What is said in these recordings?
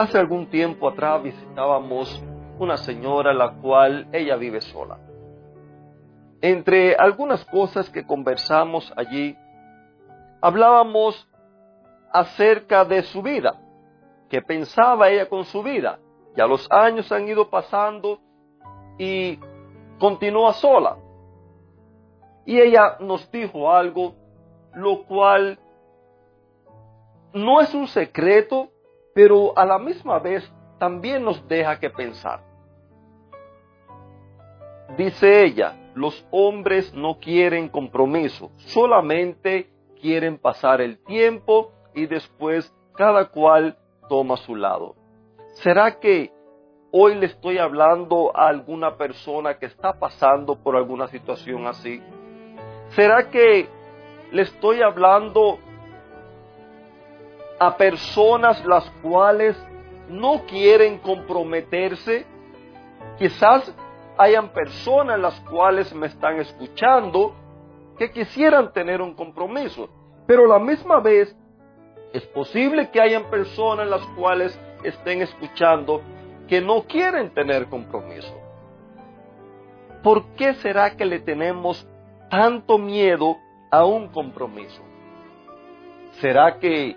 Hace algún tiempo atrás visitábamos una señora la cual ella vive sola. Entre algunas cosas que conversamos allí, hablábamos acerca de su vida, qué pensaba ella con su vida. Ya los años han ido pasando y continúa sola. Y ella nos dijo algo, lo cual no es un secreto, pero a la misma vez también nos deja que pensar. Dice ella, los hombres no quieren compromiso, solamente quieren pasar el tiempo y después cada cual toma su lado. ¿Será que hoy le estoy hablando a alguna persona que está pasando por alguna situación así? ¿Será que le estoy hablando a personas las cuales no quieren comprometerse. Quizás hayan personas las cuales me están escuchando que quisieran tener un compromiso, pero la misma vez es posible que hayan personas las cuales estén escuchando que no quieren tener compromiso. ¿Por qué será que le tenemos tanto miedo a un compromiso? ¿Será que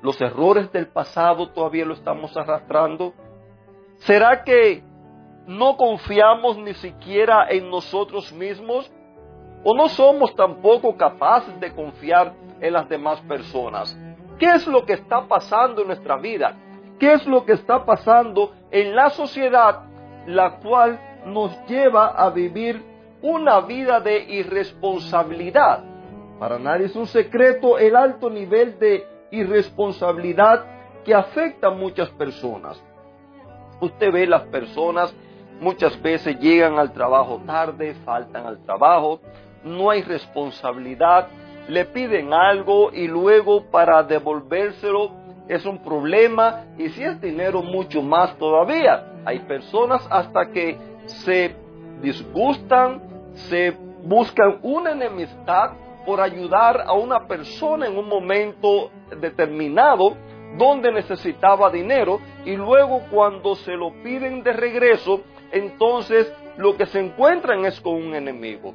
los errores del pasado todavía lo estamos arrastrando? ¿Será que no confiamos ni siquiera en nosotros mismos? ¿O no somos tampoco capaces de confiar en las demás personas? ¿Qué es lo que está pasando en nuestra vida? ¿Qué es lo que está pasando en la sociedad, la cual nos lleva a vivir una vida de irresponsabilidad? Para nadie es un secreto el alto nivel de irresponsabilidad que afecta a muchas personas. Usted ve las personas muchas veces llegan al trabajo tarde, faltan al trabajo, no hay responsabilidad, le piden algo y luego para devolvérselo es un problema y si es dinero mucho más todavía. Hay personas hasta que se disgustan, se buscan una enemistad por ayudar a una persona en un momento determinado donde necesitaba dinero y luego cuando se lo piden de regreso, entonces lo que se encuentran es con un enemigo.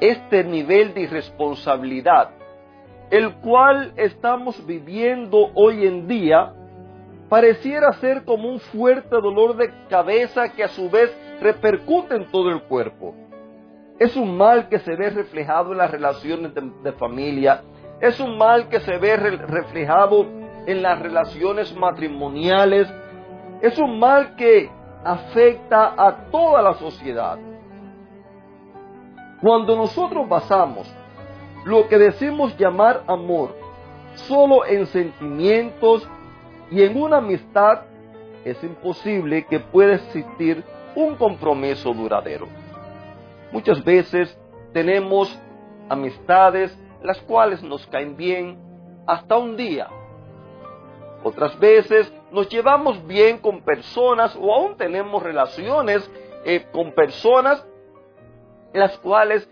Este nivel de irresponsabilidad, el cual estamos viviendo hoy en día, pareciera ser como un fuerte dolor de cabeza que a su vez repercute en todo el cuerpo. Es un mal que se ve reflejado en las relaciones de, familia. Es un mal que se ve reflejado en las relaciones matrimoniales. Es un mal que afecta a toda la sociedad. Cuando nosotros basamos lo que decimos llamar amor solo en sentimientos y en una amistad, es imposible que pueda existir un compromiso duradero. Muchas veces tenemos amistades las cuales nos caen bien hasta un día. Otras veces nos llevamos bien con personas o aún tenemos relaciones eh, con personas las cuales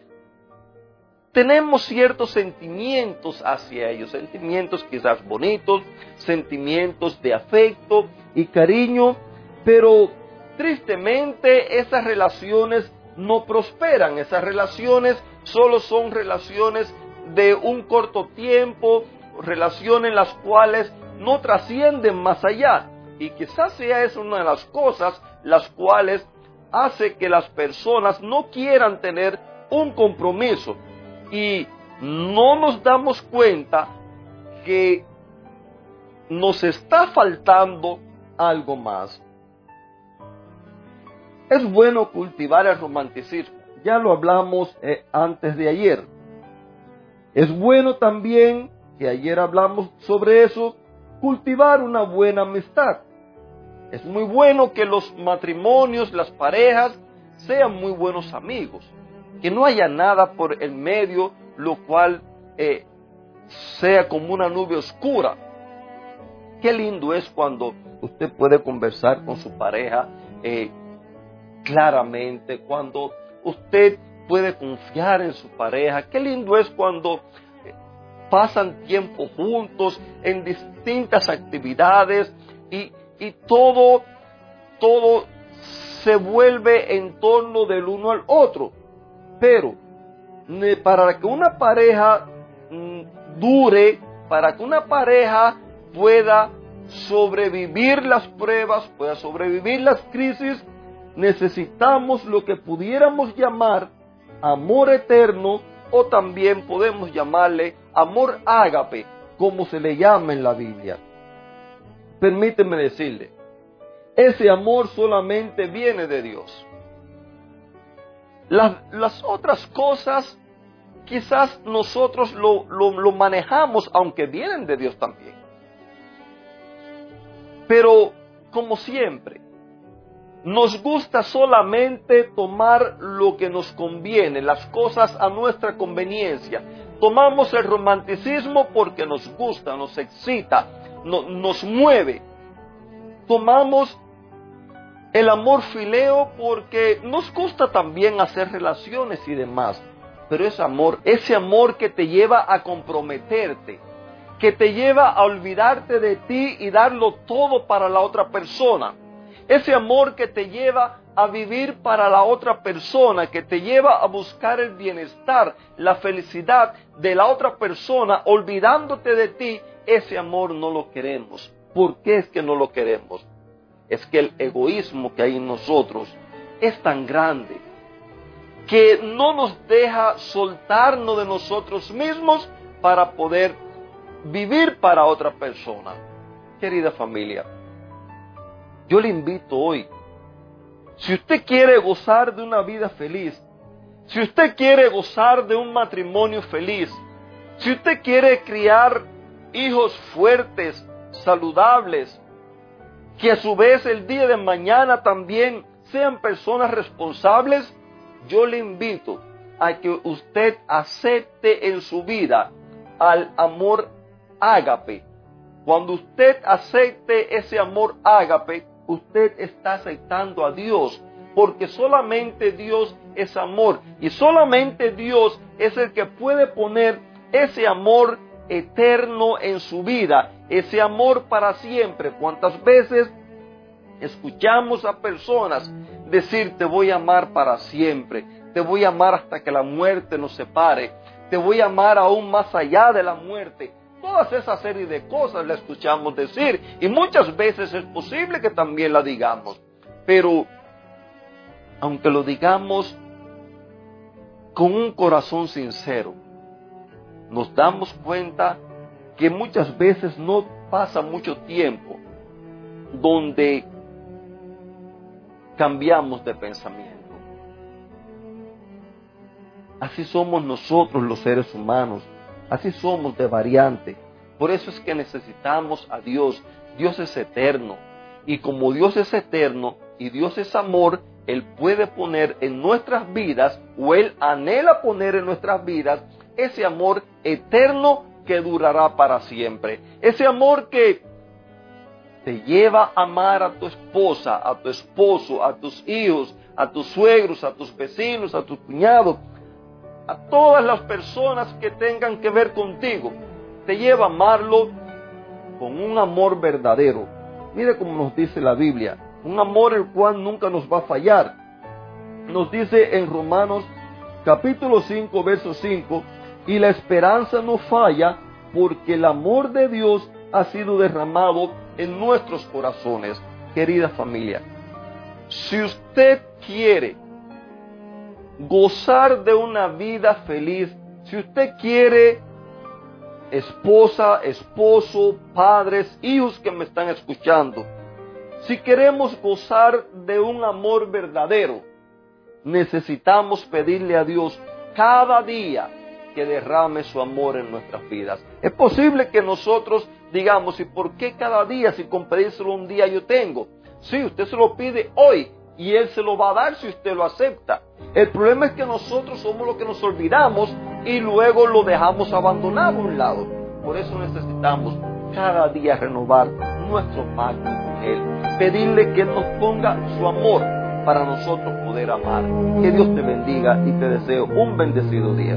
tenemos ciertos sentimientos hacia ellos, sentimientos quizás bonitos, sentimientos de afecto y cariño, pero tristemente esas relaciones no prosperan. Esas relaciones solo son relaciones de un corto tiempo, relaciones las cuales no trascienden más allá. Y quizás sea esa una de las cosas las cuales hace que las personas no quieran tener un compromiso. Y no nos damos cuenta que nos está faltando algo más. Es bueno cultivar el romanticismo. Ya lo hablamos eh, antes de ayer. Es bueno también, que ayer hablamos sobre eso, cultivar una buena amistad. Es muy bueno que los matrimonios, las parejas, sean muy buenos amigos. Que no haya nada por el medio lo cual eh, sea como una nube oscura. Qué lindo es cuando usted puede conversar con su pareja eh, claramente, cuando usted puede confiar en su pareja. Qué lindo es cuando eh, pasan tiempo juntos en distintas actividades y, y todo, todo se vuelve en torno del uno al otro. Pero para que una pareja mm, dure, para que una pareja pueda sobrevivir las pruebas, pueda sobrevivir las crisis, necesitamos lo que pudiéramos llamar amor eterno o también podemos llamarle amor ágape, como se le llama en la Biblia. Permíteme decirle, ese amor solamente viene de Dios. Las, otras cosas quizás nosotros lo, lo manejamos, aunque vienen de Dios también. Pero, como siempre, nos gusta solamente tomar lo que nos conviene, las cosas a nuestra conveniencia. Tomamos el romanticismo porque nos gusta, nos excita, nos mueve. Tomamos el amor fileo porque nos gusta también hacer relaciones y demás. Pero ese amor, ese amor que te lleva a comprometerte, que te lleva a olvidarte de ti y darlo todo para la otra persona. Ese amor que te lleva a vivir para la otra persona, que te lleva a buscar el bienestar, la felicidad de la otra persona, olvidándote de ti, ese amor no lo queremos. ¿Por qué es que no lo queremos? Es que el egoísmo que hay en nosotros es tan grande que no nos deja soltarnos de nosotros mismos para poder vivir para otra persona. Querida familia, yo le invito hoy, si usted quiere gozar de una vida feliz, si usted quiere gozar de un matrimonio feliz, si usted quiere criar hijos fuertes, saludables, que a su vez el día de mañana también sean personas responsables, yo le invito a que usted acepte en su vida al amor ágape. Cuando usted acepte ese amor ágape, usted está aceptando a Dios, porque solamente Dios es amor y solamente Dios es el que puede poner ese amor eterno en su vida, ese amor para siempre. ¿Cuántas veces escuchamos a personas decir te voy a amar para siempre, te voy a amar hasta que la muerte nos separe, te voy a amar aún más allá de la muerte? Todas esa serie de cosas la escuchamos decir y muchas veces es posible que también la digamos. Pero aunque lo digamos con un corazón sincero, nos damos cuenta que muchas veces no pasa mucho tiempo donde cambiamos de pensamiento. Así somos nosotros los seres humanos. Así somos de variante. Por eso es que necesitamos a Dios. Dios es eterno. Y como Dios es eterno y Dios es amor, Él puede poner en nuestras vidas, o Él anhela poner en nuestras vidas, ese amor eterno que durará para siempre. Ese amor que te lleva a amar a tu esposa, a tu esposo, a tus hijos, a tus suegros, a tus vecinos, a tus cuñados, a todas las personas que tengan que ver contigo. Te lleva a amarlo con un amor verdadero. Mire cómo nos dice la Biblia, un amor el cual nunca nos va a fallar. Nos dice en Romanos capítulo 5, verso 5, y la esperanza no falla porque el amor de Dios ha sido derramado en nuestros corazones. Querida familia, si usted quiere gozar de una vida feliz. Si usted quiere, esposa, esposo, padres, hijos que me están escuchando, si queremos gozar de un amor verdadero, necesitamos pedirle a Dios cada día que derrame su amor en nuestras vidas. Es posible que nosotros digamos, ¿y por qué cada día si con pedírselo un día yo tengo? Sí, usted se lo pide hoy y Él se lo va a dar si usted lo acepta. El problema es que nosotros somos los que nos olvidamos y luego lo dejamos abandonado a un lado. Por eso necesitamos cada día renovar nuestro pacto con Él. Pedirle que Él nos ponga su amor para nosotros poder amar. Que Dios te bendiga y te deseo un bendecido día.